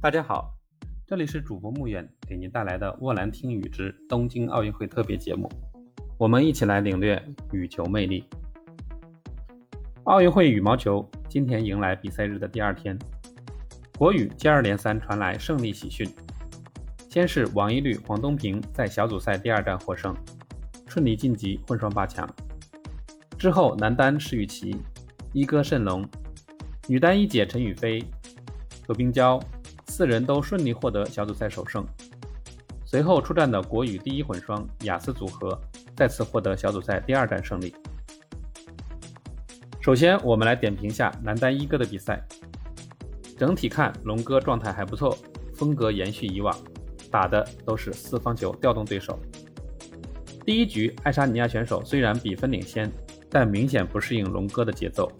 大家好，这里是主播穆远给您带来的《沃兰听雨之东京奥运会特别节目》，我们一起来领略羽球魅力。奥运会羽毛球今天迎来比赛日的第二天，国羽接二连三传来胜利喜讯。先是王一律、黄东萍在小组赛第二战获胜，顺利晋级混双八强。之后男单施雨琦、一哥谌龙，女单一姐陈雨菲、何冰娇。四人都顺利获得小组赛首胜。随后出战的国羽第一混双雅思组合再次获得小组赛第二战胜利。首先，我们来点评下男单一哥的比赛。整体看，龙哥状态还不错，风格延续以往，打的都是四方球调动对手。第一局，爱沙尼亚选手虽然比分领先，但明显不适应龙哥的节奏，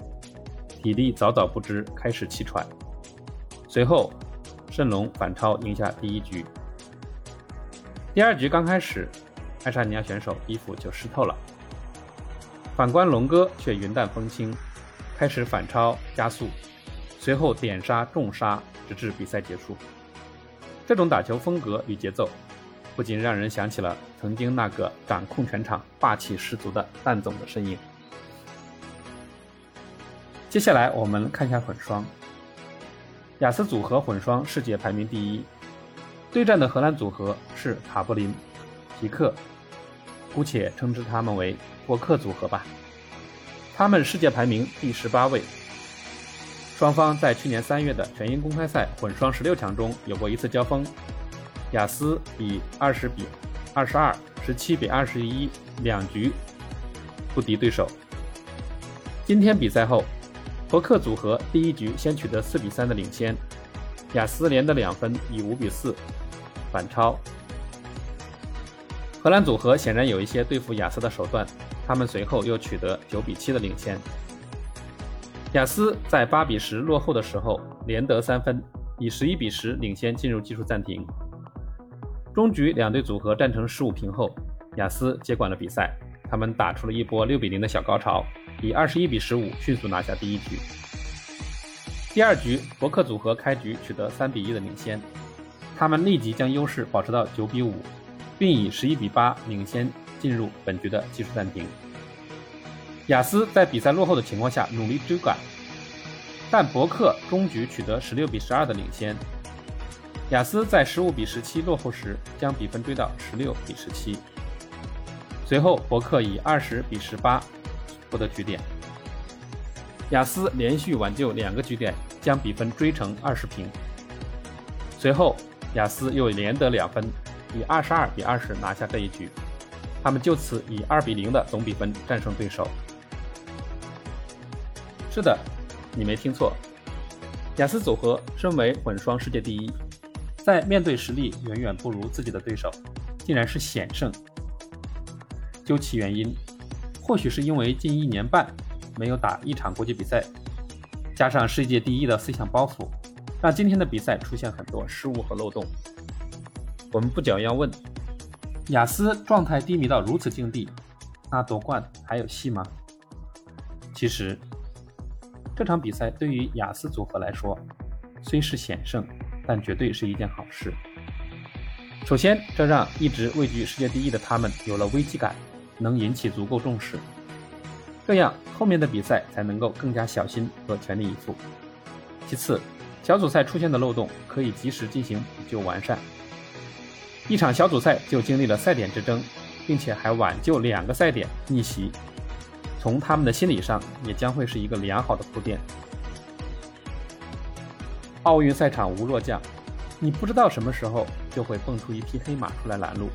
体力早早不支，开始气喘。随后。谌龙反超赢下第一局。第二局刚开始，爱沙尼亚选手衣服就湿透了。反观龙哥却云淡风轻，开始反超加速，随后点杀重杀，直至比赛结束。这种打球风格与节奏，不禁让人想起了曾经那个掌控全场、霸气十足的蛋总的身影。接下来我们看一下混双。雅思组合混双世界排名第一，对战的荷兰组合是卡布林、皮克，姑且称之他们为博克组合吧。他们世界排名第十八位。双方在去年三月的全英公开赛混双十六强中有过一次交锋，雅思以二十比二十二、十七比二十一两局不敌对手。今天比赛后。伯克组合第一局先取得四比三的领先，雅思连得两分，以五比四反超。荷兰组合显然有一些对付雅思的手段，他们随后又取得九比七的领先。雅思在八比十落后的时候连得三分，以十一比十领先进入技术暂停。中局两队组合战成十五平后，雅思接管了比赛，他们打出了一波六比零的小高潮。以二十一比十五迅速拿下第一局。第二局，博克组合开局取得三比一的领先，他们立即将优势保持到九比五，并以十一比八领先进入本局的技术暂停。雅思在比赛落后的情况下努力追赶，但博克终局取得十六比十二的领先。雅思在十五比十七落后时将比分追到十六比十七，随后博克以二十比十八。获得局点，雅思连续挽救两个局点，将比分追成二十平。随后，雅思又连得两分，以二十二比二十拿下这一局。他们就此以二比零的总比分战胜对手。是的，你没听错，雅思组合身为混双世界第一，在面对实力远远不如自己的对手，竟然是险胜。究其原因。或许是因为近一年半没有打一场国际比赛，加上世界第一的思想包袱，让今天的比赛出现很多失误和漏洞。我们不仅要问：雅思状态低迷到如此境地，那夺冠还有戏吗？其实，这场比赛对于雅思组合来说，虽是险胜，但绝对是一件好事。首先，这让一直位居世界第一的他们有了危机感。能引起足够重视，这样后面的比赛才能够更加小心和全力以赴。其次，小组赛出现的漏洞可以及时进行补救完善。一场小组赛就经历了赛点之争，并且还挽救两个赛点逆袭，从他们的心理上也将会是一个良好的铺垫。奥运赛场无弱将，你不知道什么时候就会蹦出一匹黑马出来拦路。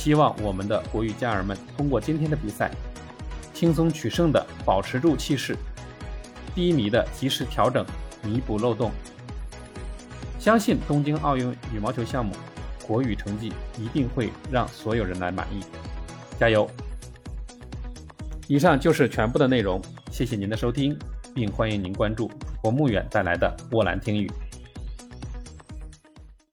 希望我们的国羽家人们通过今天的比赛，轻松取胜的保持住气势，低迷的及时调整，弥补漏洞。相信东京奥运羽毛球项目，国羽成绩一定会让所有人来满意。加油！以上就是全部的内容，谢谢您的收听，并欢迎您关注主播穆远带来的波兰听语。